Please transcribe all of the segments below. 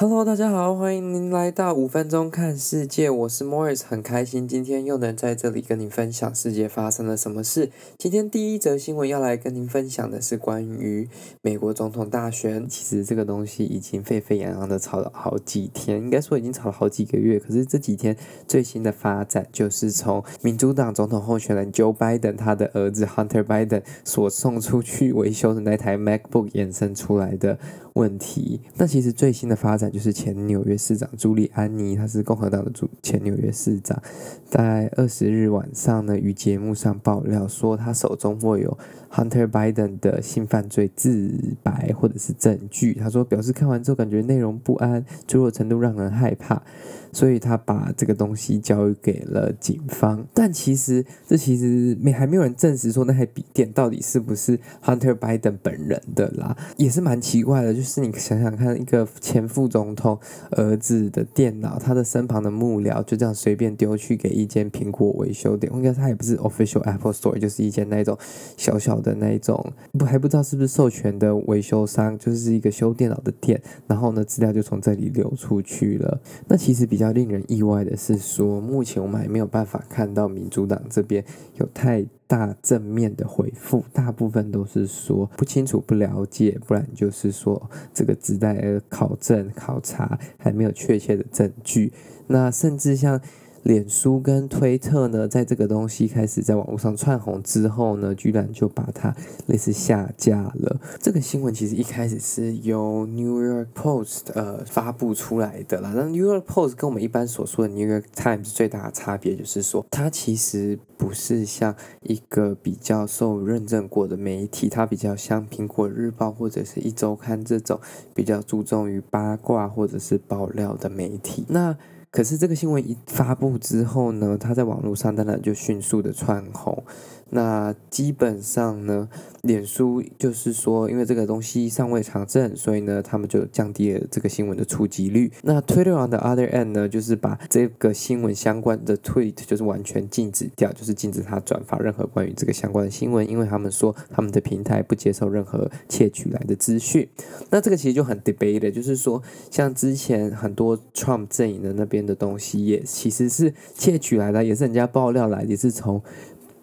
Hello，大家好，欢迎您来到五分钟看世界，我是 Morris，很开心今天又能在这里跟您分享世界发生了什么事。今天第一则新闻要来跟您分享的是关于美国总统大选。其实这个东西已经沸沸扬扬的吵了好几天，应该说已经吵了好几个月。可是这几天最新的发展就是从民主党总统候选人 Joe Biden 他的儿子 Hunter Biden 所送出去维修的那台 MacBook 衍生出来的问题。那其实最新的发展。就是前纽约市长朱利安尼，他是共和党的主前纽约市长，在二十日晚上呢，于节目上爆料说，他手中握有 Hunter Biden 的性犯罪自白或者是证据。他说，表示看完之后感觉内容不安，脆弱程度让人害怕。所以他把这个东西交给了警方，但其实这其实没还没有人证实说那台笔电到底是不是 Hunter Biden 本人的啦，也是蛮奇怪的。就是是你想想看，一个前副总统儿子的电脑，他的身旁的幕僚就这样随便丢去给一间苹果维修店，应该他也不是 official Apple Store，就是一间那种小小的那种不还不知道是不是授权的维修商，就是一个修电脑的店。然后呢，资料就从这里流出去了。那其实比较令人意外的是说，目前我们还没有办法看到民主党这边有太大正面的回复，大部分都是说不清楚、不了解，不然就是说这个只待考证、考察，还没有确切的证据。那甚至像。脸书跟推特呢，在这个东西开始在网络上窜红之后呢，居然就把它类似下架了。这个新闻其实一开始是由 New York Post 呃发布出来的啦。那 New York Post 跟我们一般所说的 New York Times 最大的差别就是说，它其实不是像一个比较受认证过的媒体，它比较像苹果日报或者是一周刊这种比较注重于八卦或者是爆料的媒体。那可是这个新闻一发布之后呢，它在网络上当然就迅速的窜红。那基本上呢，脸书就是说，因为这个东西尚未查证，所以呢，他们就降低了这个新闻的触及率。那 Twitter on the other end 呢，就是把这个新闻相关的 tweet 就是完全禁止掉，就是禁止他转发任何关于这个相关的新闻，因为他们说他们的平台不接受任何窃取来的资讯。那这个其实就很 debate，的就是说，像之前很多 Trump 阵营的那边的东西，也其实是窃取来的，也是人家爆料来，也是从。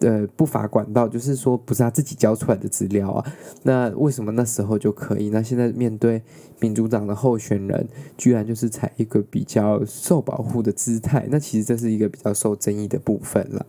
呃，不法管道，就是说不是他自己交出来的资料啊。那为什么那时候就可以？那现在面对民主党的候选人，居然就是采一个比较受保护的姿态。那其实这是一个比较受争议的部分了。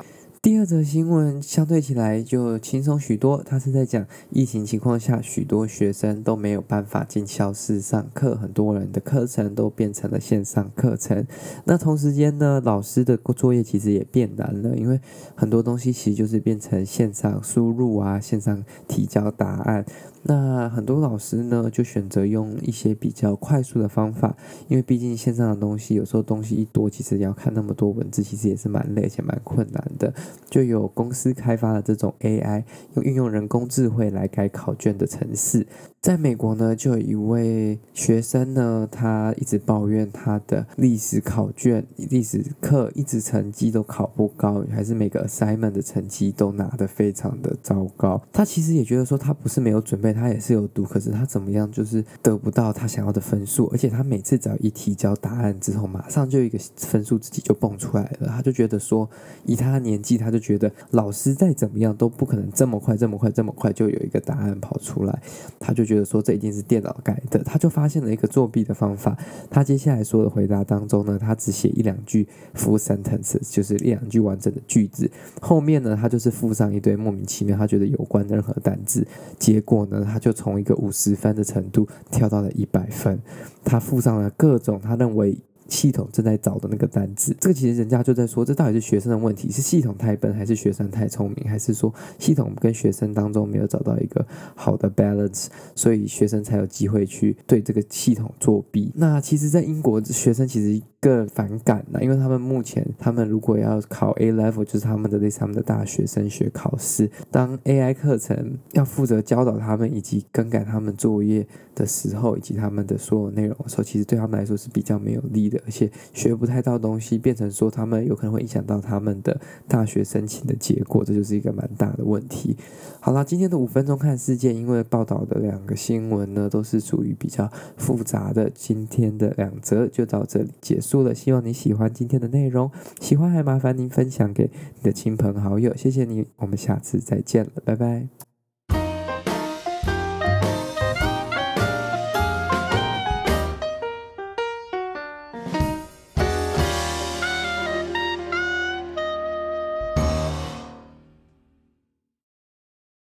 第二则新闻相对起来就轻松许多，他是在讲疫情情况下，许多学生都没有办法进教室上课，很多人的课程都变成了线上课程。那同时间呢，老师的作业其实也变难了，因为很多东西其实就是变成线上输入啊，线上提交答案。那很多老师呢，就选择用一些比较快速的方法，因为毕竟线上的东西有时候东西一多，其实要看那么多文字，其实也是蛮累且蛮困难的。就有公司开发了这种 AI，用运用人工智慧来改考卷的程式。在美国呢，就有一位学生呢，他一直抱怨他的历史考卷、历史课一直成绩都考不高，还是每个 assignment 的成绩都拿得非常的糟糕。他其实也觉得说，他不是没有准备，他也是有读，可是他怎么样就是得不到他想要的分数，而且他每次只要一提交答案之后，马上就一个分数自己就蹦出来了。他就觉得说，以他的年纪，他就觉得老师再怎么样都不可能这么快、这么快、这么快就有一个答案跑出来，他就觉得。说这一定是电脑改的，他就发现了一个作弊的方法。他接下来说的回答当中呢，他只写一两句 full sentences，就是一两句完整的句子。后面呢，他就是附上一堆莫名其妙他觉得有关任何单字。结果呢，他就从一个五十分的程度跳到了一百分。他附上了各种他认为。系统正在找的那个单子，这个其实人家就在说，这到底是学生的问题，是系统太笨，还是学生太聪明，还是说系统跟学生当中没有找到一个好的 balance，所以学生才有机会去对这个系统作弊？那其实，在英国，学生其实。更反感了，因为他们目前，他们如果要考 A level，就是他们的类似他们的大学升学考试。当 AI 课程要负责教导他们以及更改他们作业的时候，以及他们的所有内容的时候，其实对他们来说是比较没有利的。而且学不太到东西，变成说他们有可能会影响到他们的大学申请的结果，这就是一个蛮大的问题。好啦，今天的五分钟看世界，因为报道的两个新闻呢都是属于比较复杂的，今天的两则就到这里结束了。希望你喜欢今天的内容，喜欢还麻烦您分享给你的亲朋好友，谢谢你，我们下次再见了，拜拜。